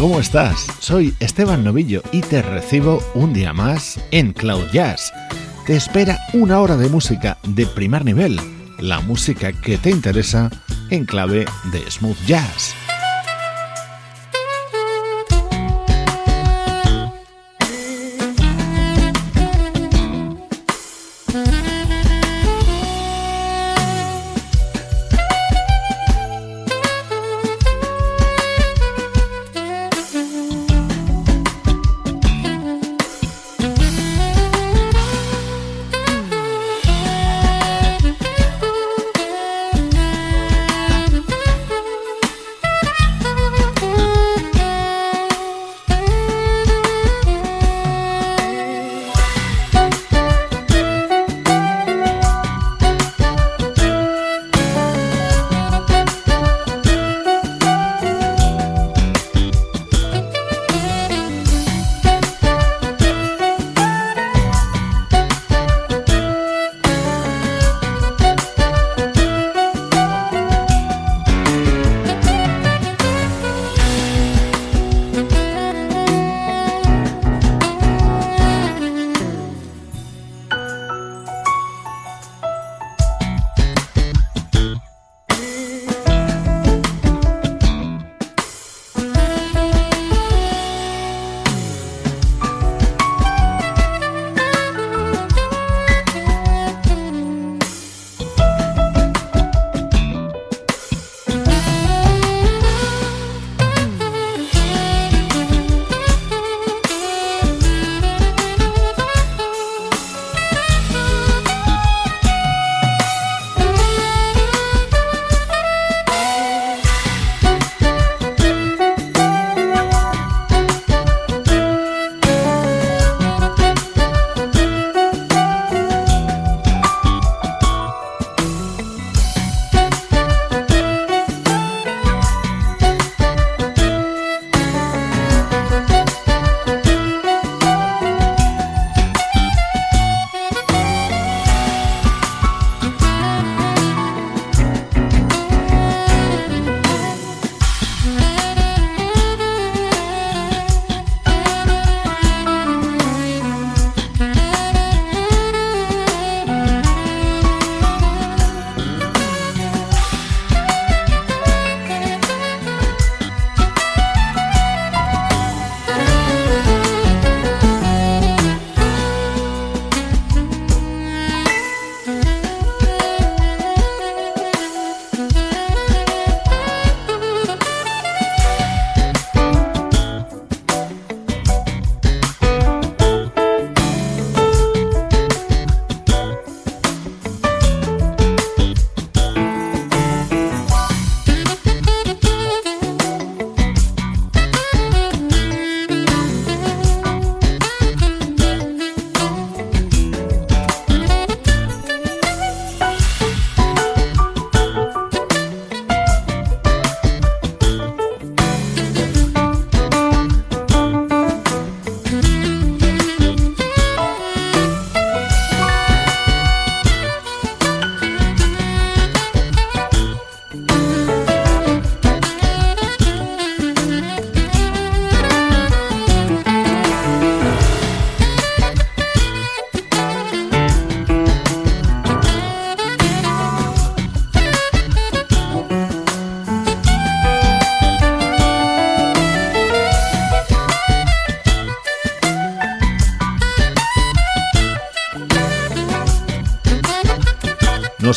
¿Cómo estás? Soy Esteban Novillo y te recibo un día más en Cloud Jazz. Te espera una hora de música de primer nivel, la música que te interesa en clave de smooth jazz.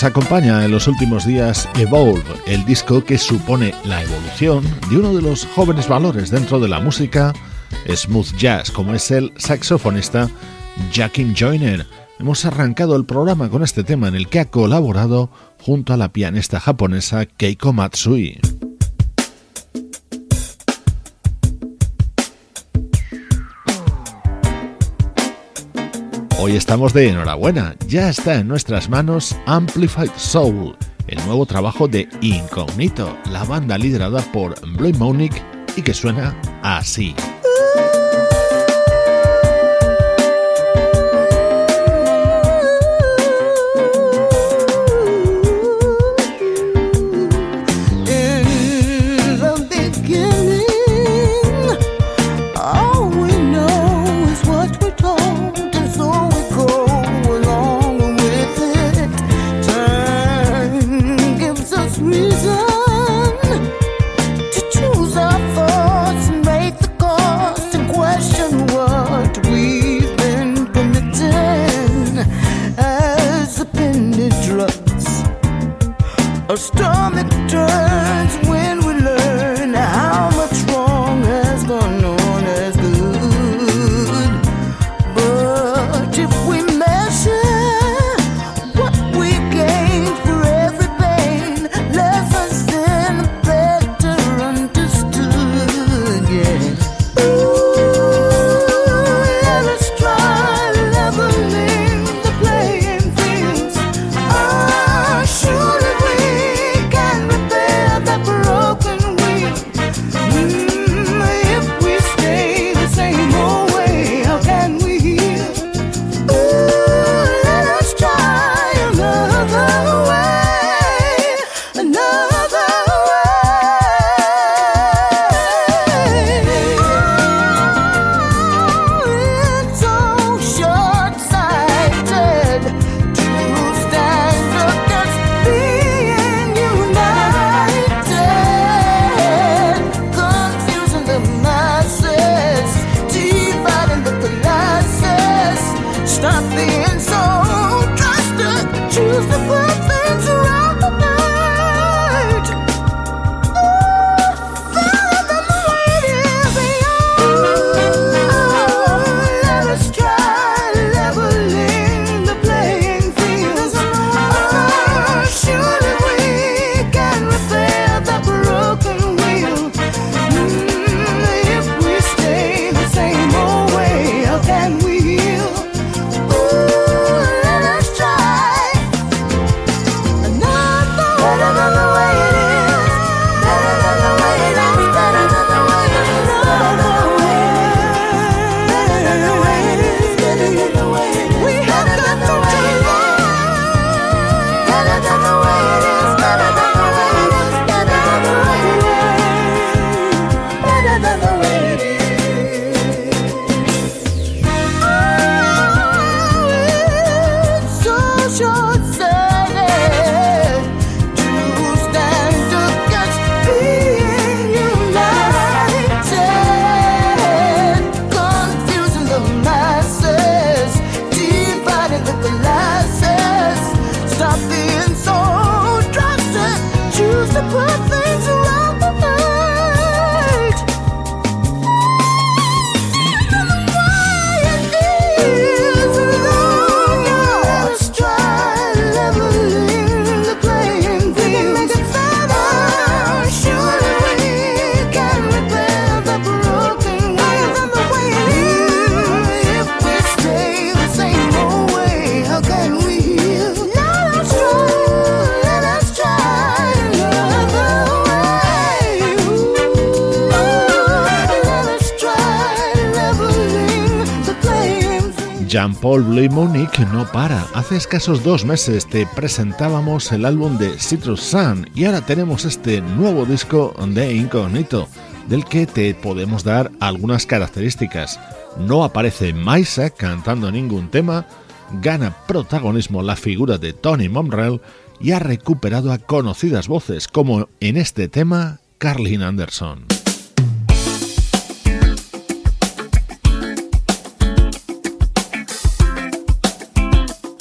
Nos acompaña en los últimos días Evolve, el disco que supone la evolución de uno de los jóvenes valores dentro de la música smooth jazz, como es el saxofonista Jackin Joyner. Hemos arrancado el programa con este tema en el que ha colaborado junto a la pianista japonesa Keiko Matsui. Hoy estamos de enhorabuena, ya está en nuestras manos Amplified Soul, el nuevo trabajo de Incognito, la banda liderada por Blue Monique y que suena así. Jean-Paul Blue Monique no para. Hace escasos dos meses te presentábamos el álbum de Citrus Sun y ahora tenemos este nuevo disco de Incognito, del que te podemos dar algunas características. No aparece Maisa cantando ningún tema, gana protagonismo la figura de Tony Momrell y ha recuperado a conocidas voces como en este tema Carlin Anderson.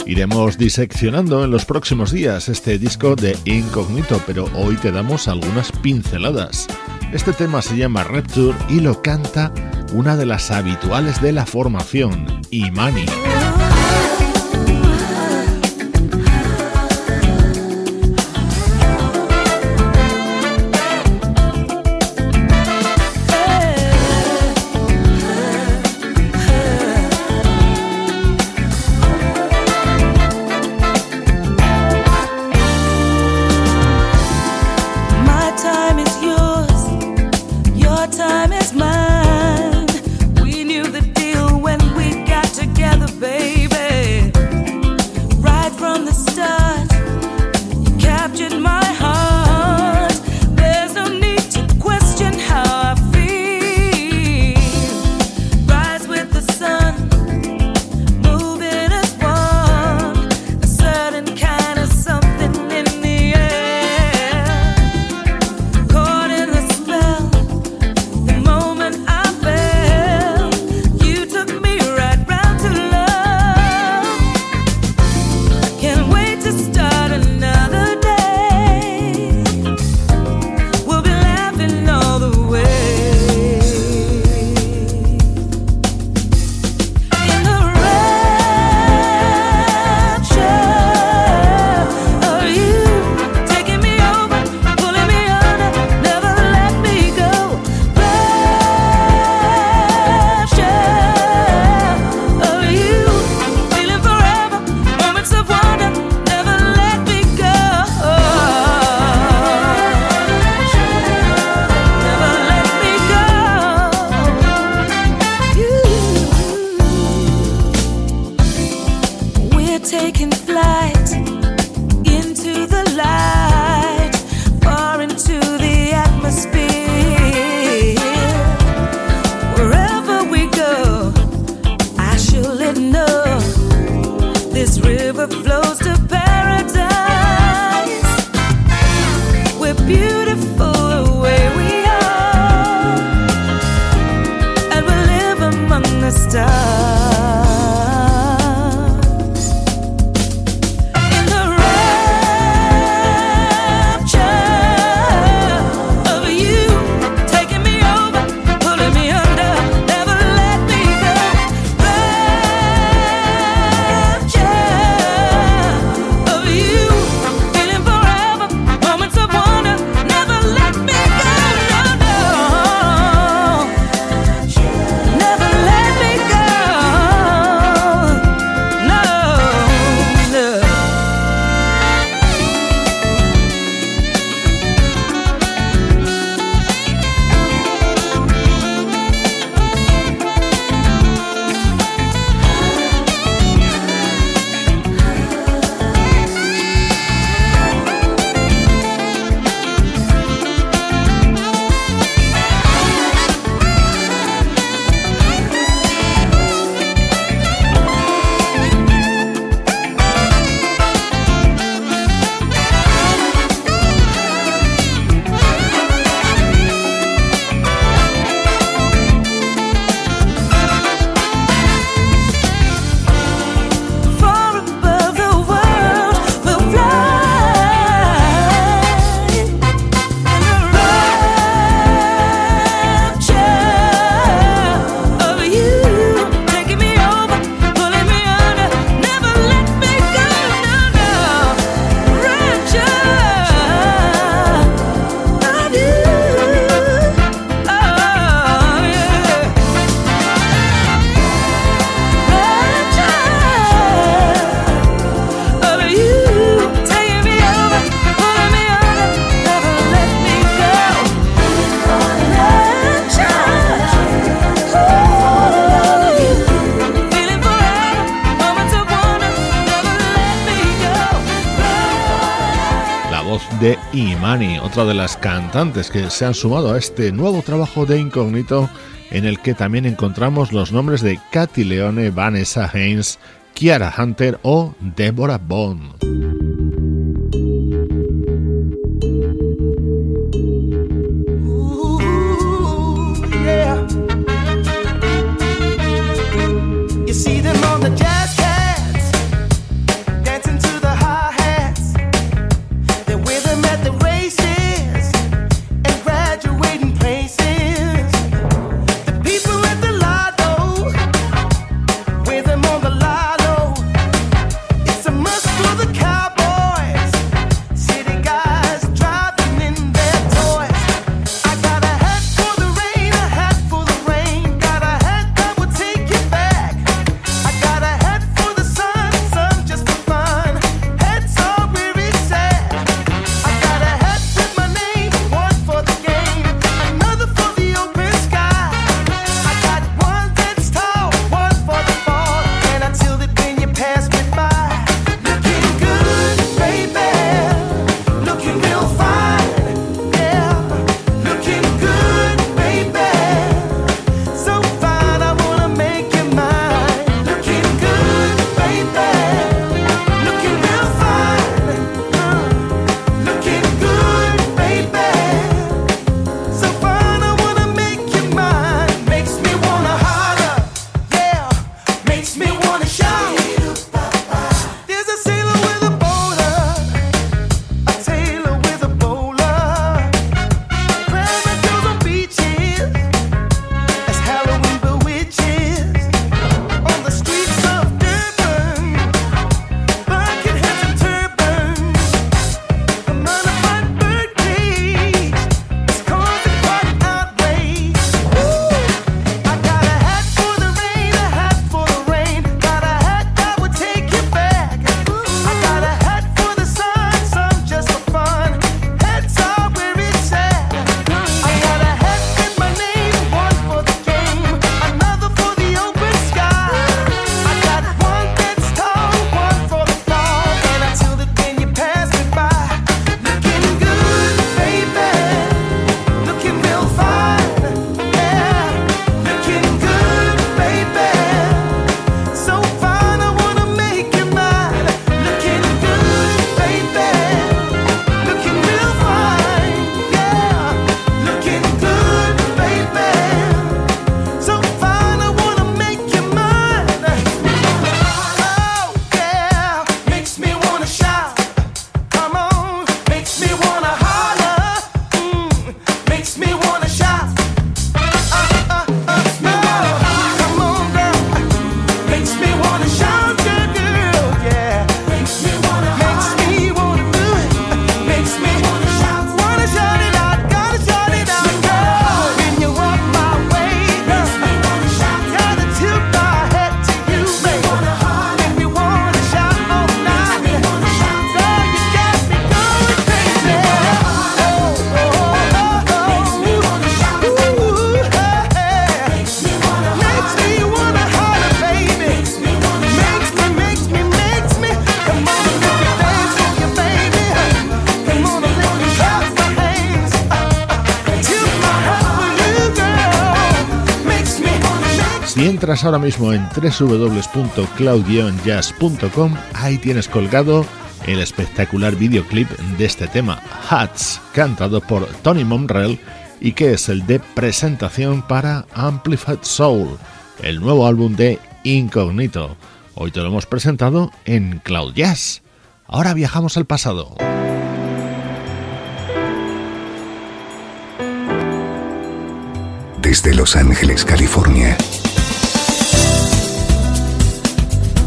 Iremos diseccionando en los próximos días este disco de Incognito, pero hoy te damos algunas pinceladas. Este tema se llama Rapture y lo canta una de las habituales de la formación, Imani. Cantantes que se han sumado a este nuevo trabajo de Incógnito, en el que también encontramos los nombres de Katy Leone, Vanessa Haynes, Kiara Hunter o Deborah Bond. Entras ahora mismo en www.cloud-jazz.com, ahí tienes colgado el espectacular videoclip de este tema, Hats, cantado por Tony Monrell y que es el de presentación para Amplified Soul, el nuevo álbum de Incognito. Hoy te lo hemos presentado en Cloud Jazz. Ahora viajamos al pasado. Desde Los Ángeles, California.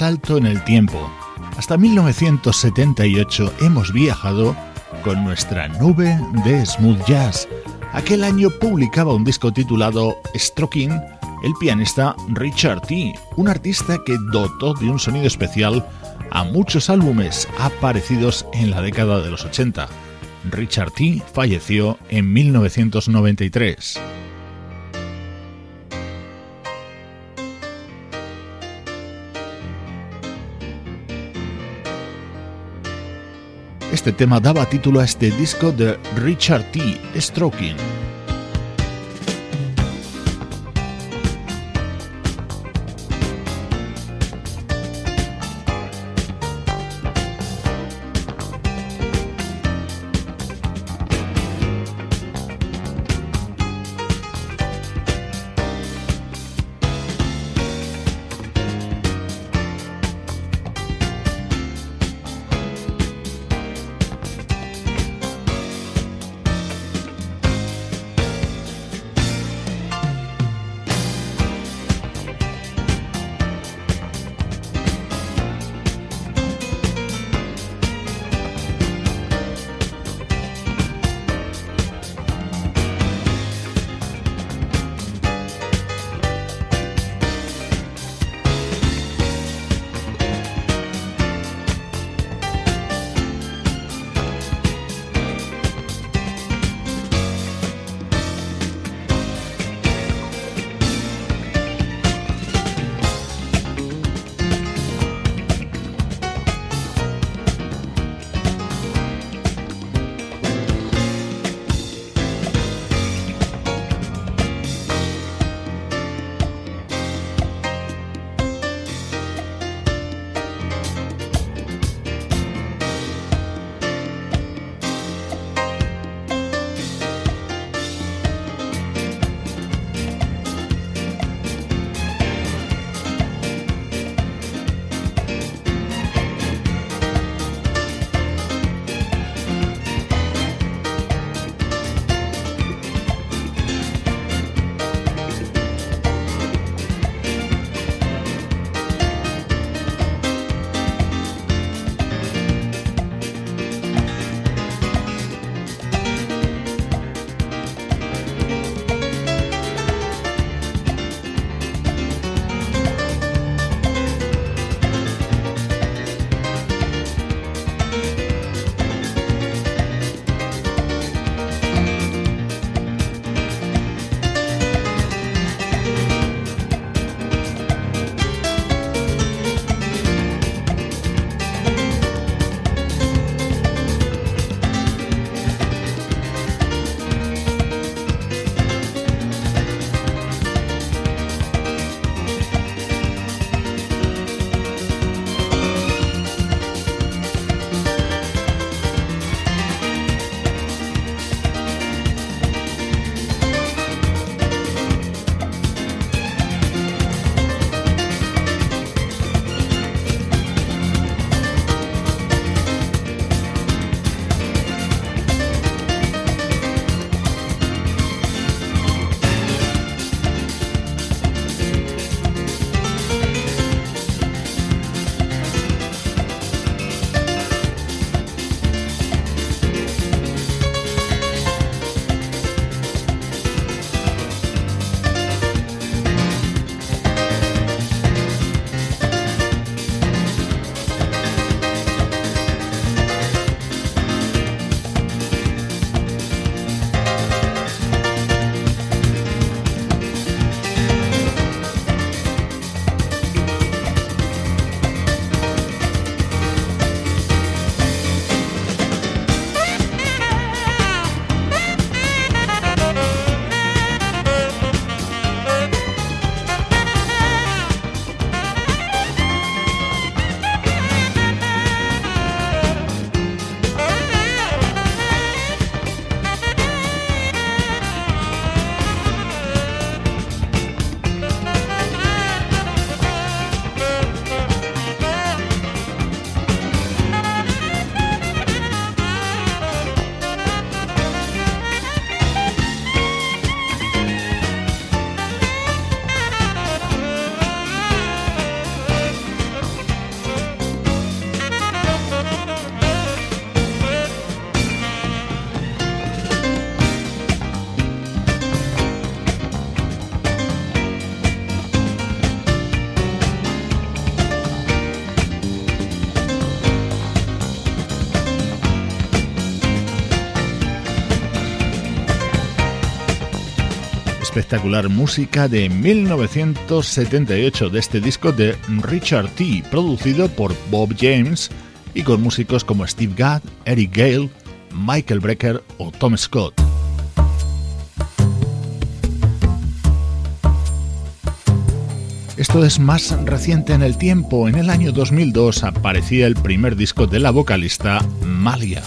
Salto en el tiempo. Hasta 1978 hemos viajado con nuestra nube de smooth jazz. Aquel año publicaba un disco titulado Stroking el pianista Richard T., un artista que dotó de un sonido especial a muchos álbumes aparecidos en la década de los 80. Richard T. falleció en 1993. Este tema daba título a este disco de Richard T. Stroking. Espectacular música de 1978 de este disco de Richard T, producido por Bob James y con músicos como Steve Gadd, Eric Gale, Michael Brecker o Tom Scott. Esto es más reciente en el tiempo. En el año 2002 aparecía el primer disco de la vocalista Malia.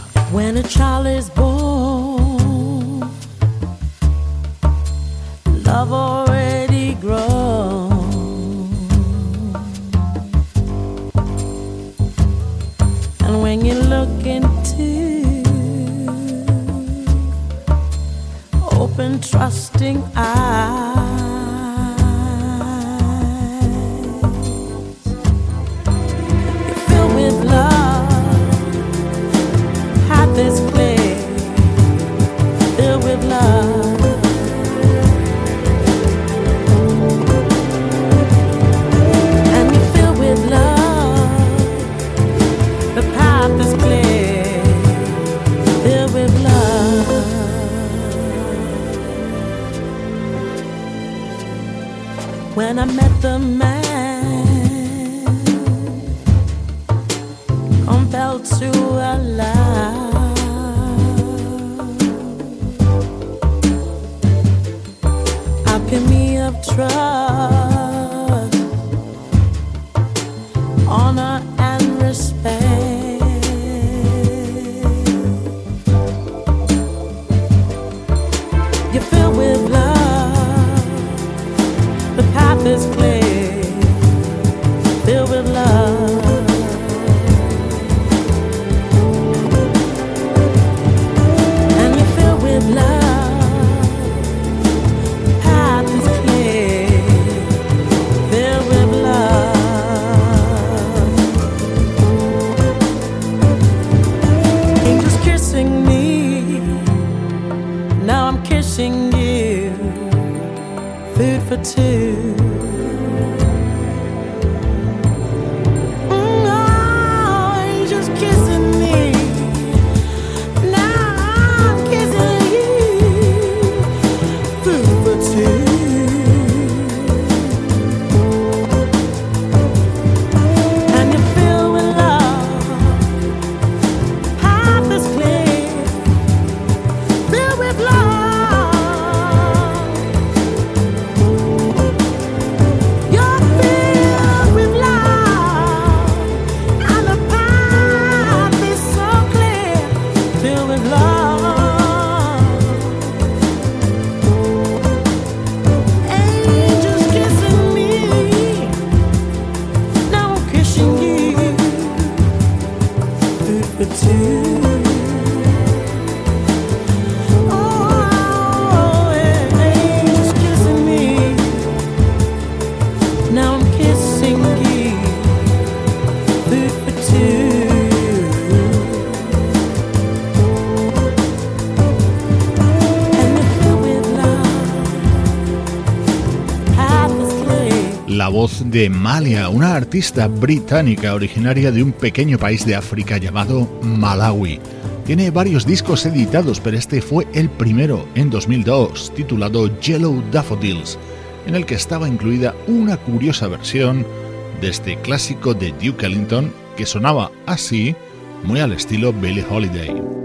Voz de Malia, una artista británica originaria de un pequeño país de África llamado Malawi. Tiene varios discos editados, pero este fue el primero en 2002, titulado Yellow Daffodils, en el que estaba incluida una curiosa versión de este clásico de Duke Ellington que sonaba así, muy al estilo Billie Holiday.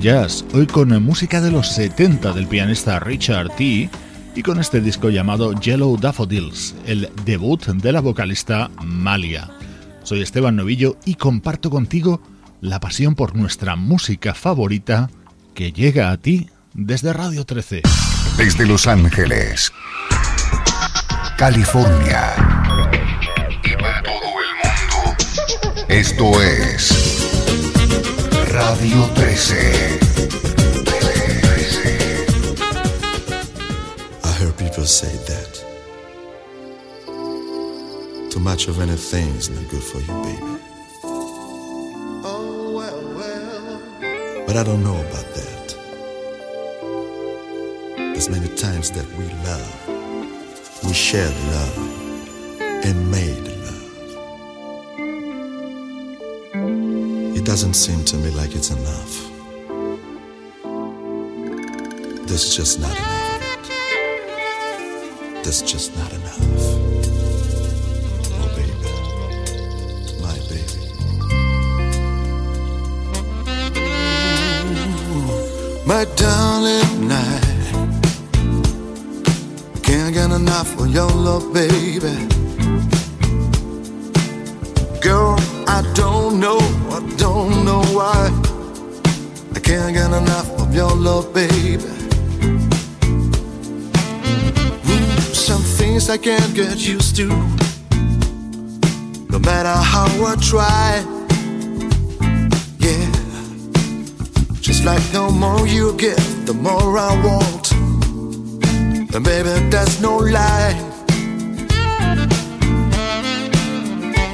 Jazz, hoy con música de los 70 del pianista Richard T. y con este disco llamado Yellow Daffodils, el debut de la vocalista Malia. Soy Esteban Novillo y comparto contigo la pasión por nuestra música favorita que llega a ti desde Radio 13. Desde Los Ángeles, California y para todo el mundo. Esto es Radio 13. I heard people say that too much of anything is not good for you, baby. Oh, well, well. But I don't know about that. There's many times that we love, we share love, and made It doesn't seem to me like it's enough. There's just not enough. There's just not enough. Oh, baby. My baby. my darling, I can't get enough of your love, baby. I don't know, I don't know why. I can't get enough of your love, baby. Some things I can't get used to, no matter how I try. Yeah, just like the more you give, the more I want. And baby, that's no lie.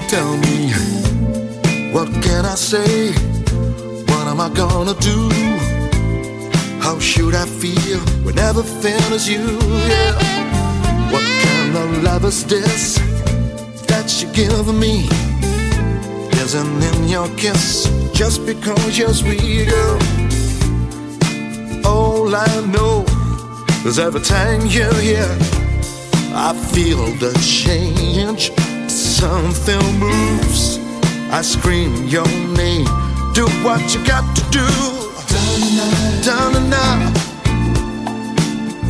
Tell me what can I say? What am I gonna do? How should I feel when everything is you? Yeah. What kind of love is this that you give me? Isn't in your kiss just because you're sweet, girl? All I know is every time you're here, I feel the change. Something moves I scream your name. Do what you got to do. Down and out.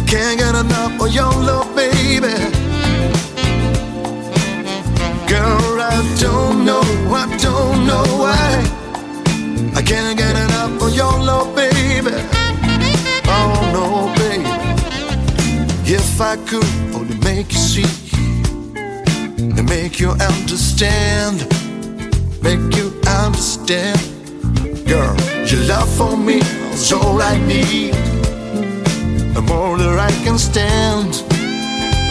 Can't get enough of your love, baby. Girl, I don't know, I don't know why. I can't get enough of your love, baby. Oh no, baby. If I could only make you see and make you understand make you understand. Girl, your love for me is all I need. The more that I can stand.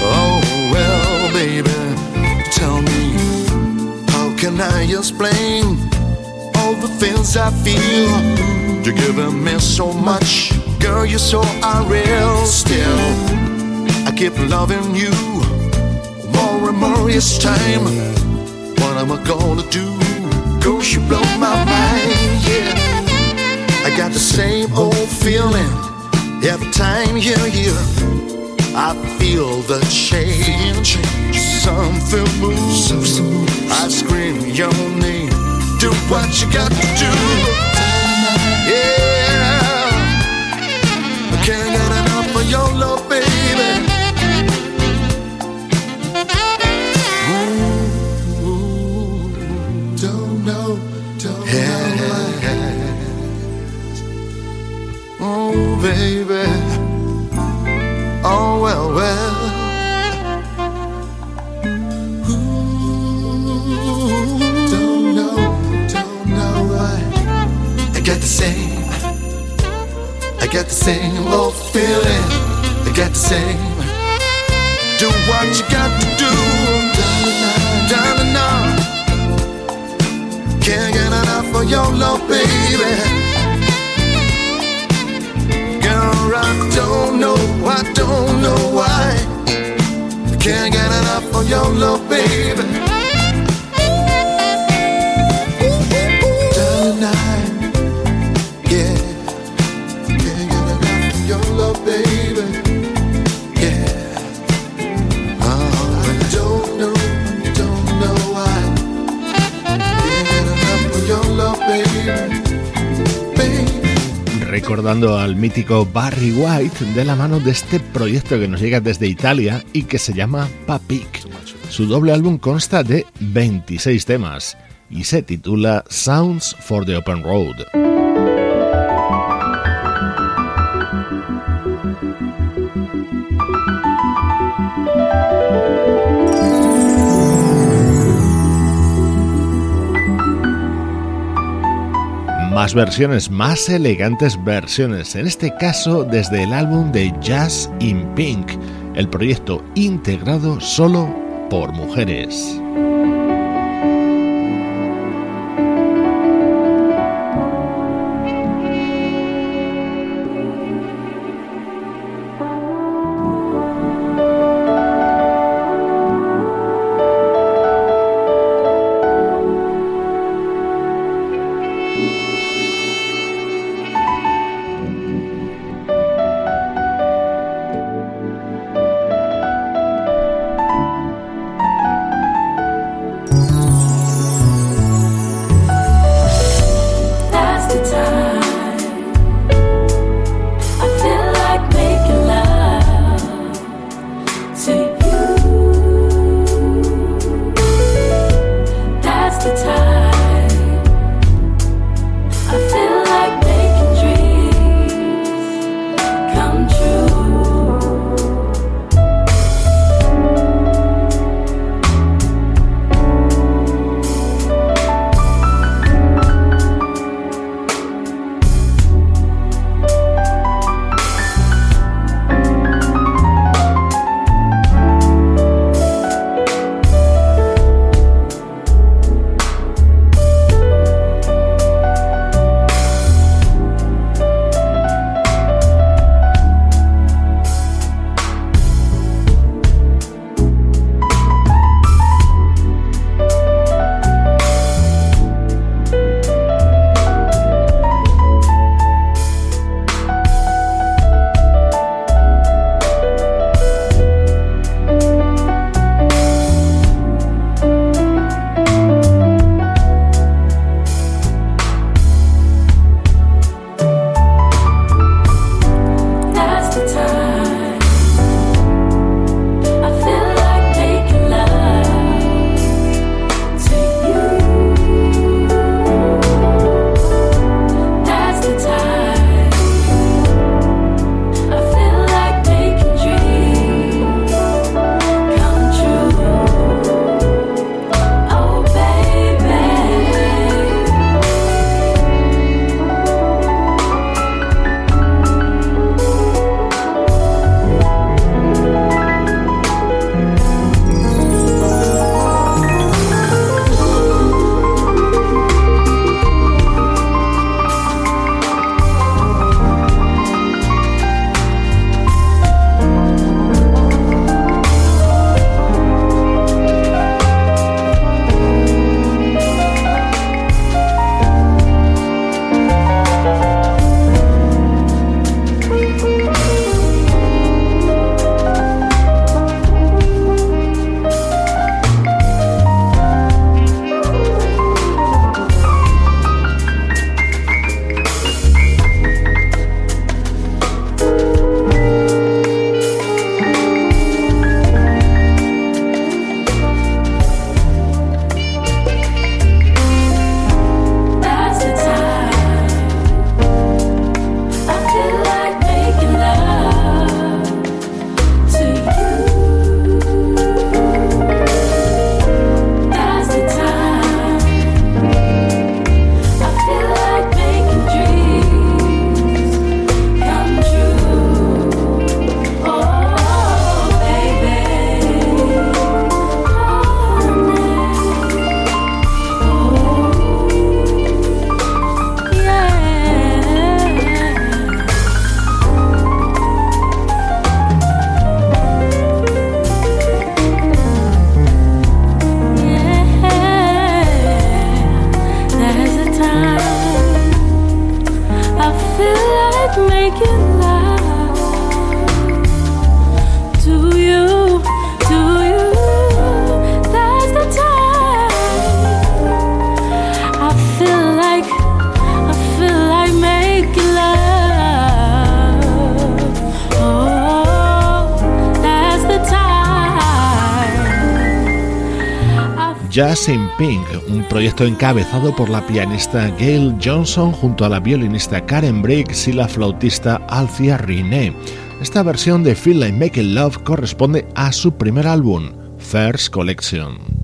Oh, well, baby, tell me, how can I explain all the things I feel? You're giving me so much, girl, you're so unreal. Still, I keep loving you more and more each time. What am I gonna do? Cause you blow my mind, yeah. I got the same old feeling every time you're here. I feel the change. Something moves. I scream your name. Do what you got to do. Yeah. I can't get enough of your love, baby. Baby. Oh, well, well. Ooh, don't know, don't know why. I got the same, I got the same old feeling. I got the same. Do what you got to do, darling. Now, can't get enough of your love, baby. Don't know, I don't know why. Can't get enough of your love, baby. Recordando al mítico Barry White de la mano de este proyecto que nos llega desde Italia y que se llama Papik. Su doble álbum consta de 26 temas y se titula Sounds for the Open Road. Más versiones, más elegantes versiones, en este caso desde el álbum de Jazz in Pink, el proyecto integrado solo por mujeres. Pink, un proyecto encabezado por la pianista Gail Johnson junto a la violinista Karen Briggs y la flautista Alfia Riné. Esta versión de Feel Like Making Love corresponde a su primer álbum, First Collection.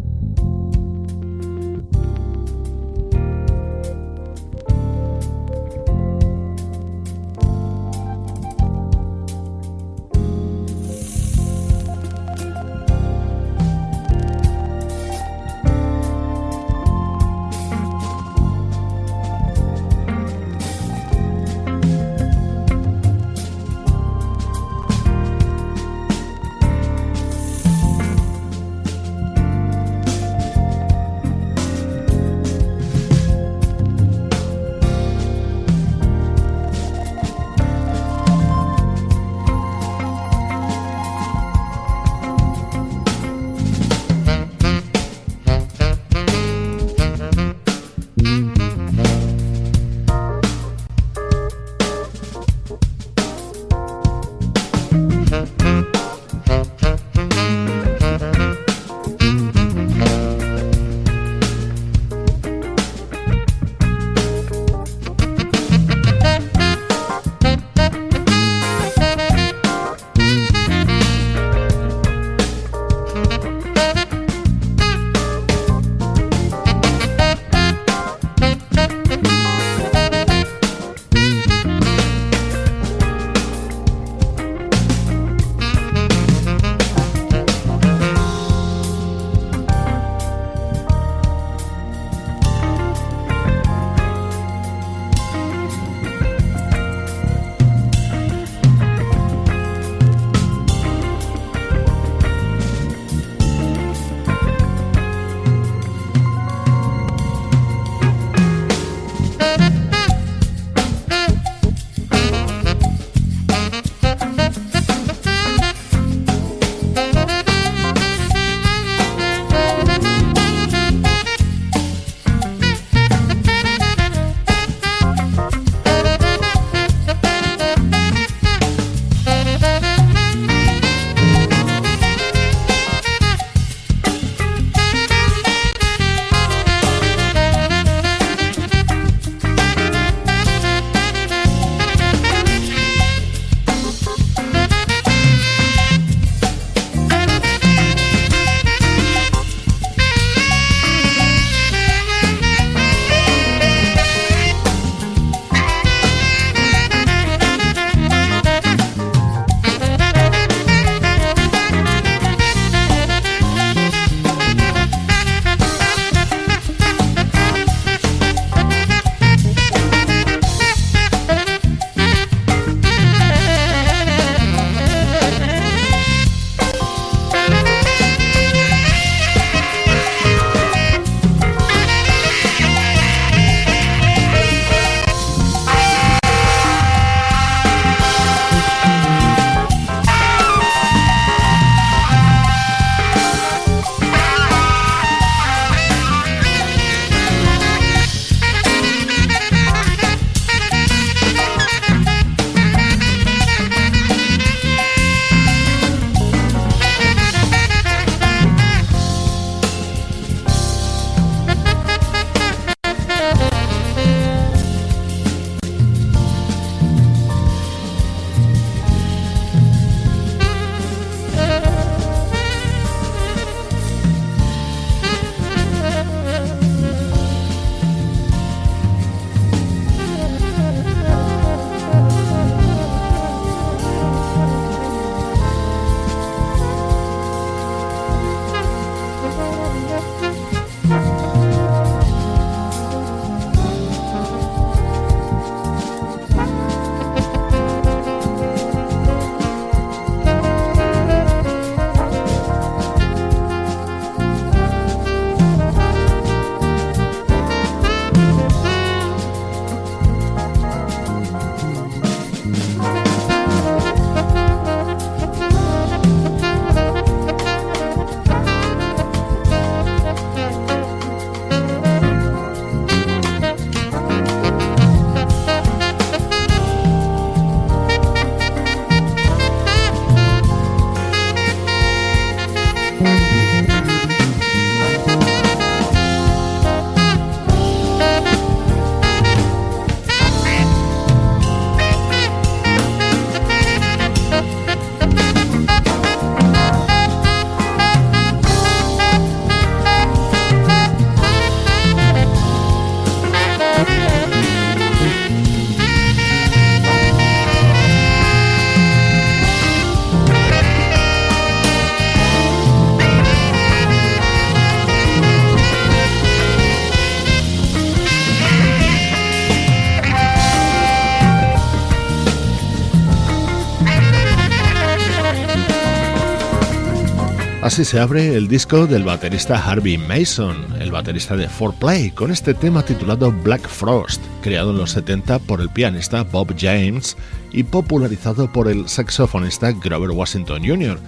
Así se abre el disco del baterista Harvey Mason, el baterista de 4Play, con este tema titulado Black Frost, creado en los 70 por el pianista Bob James y popularizado por el saxofonista Grover Washington Jr.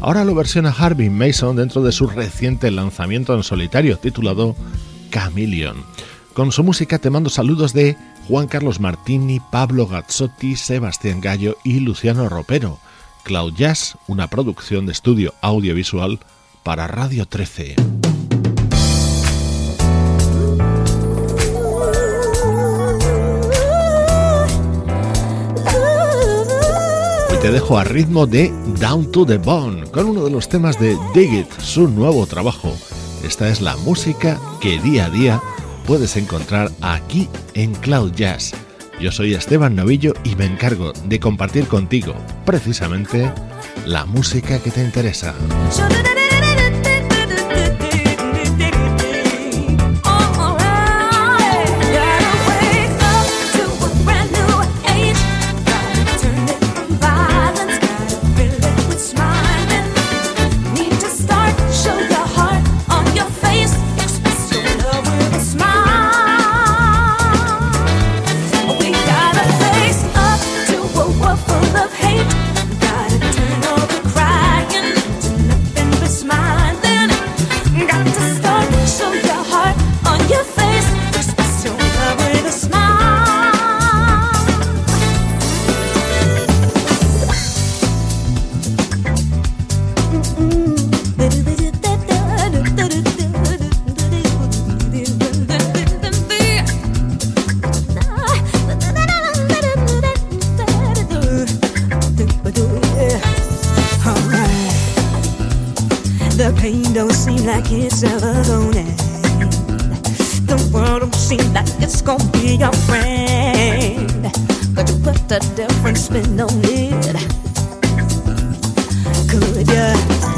Ahora lo versiona Harvey Mason dentro de su reciente lanzamiento en solitario titulado Chameleon. Con su música te mando saludos de Juan Carlos Martini, Pablo Gazzotti, Sebastián Gallo y Luciano Ropero. Cloud Jazz, una producción de estudio audiovisual para Radio 13. Hoy te dejo a ritmo de Down to the Bone con uno de los temas de Dig It, su nuevo trabajo. Esta es la música que día a día puedes encontrar aquí en Cloud Jazz. Yo soy Esteban Novillo y me encargo de compartir contigo precisamente la música que te interesa. seem like it's gonna be your friend. Could you put a different spin on it? Could you?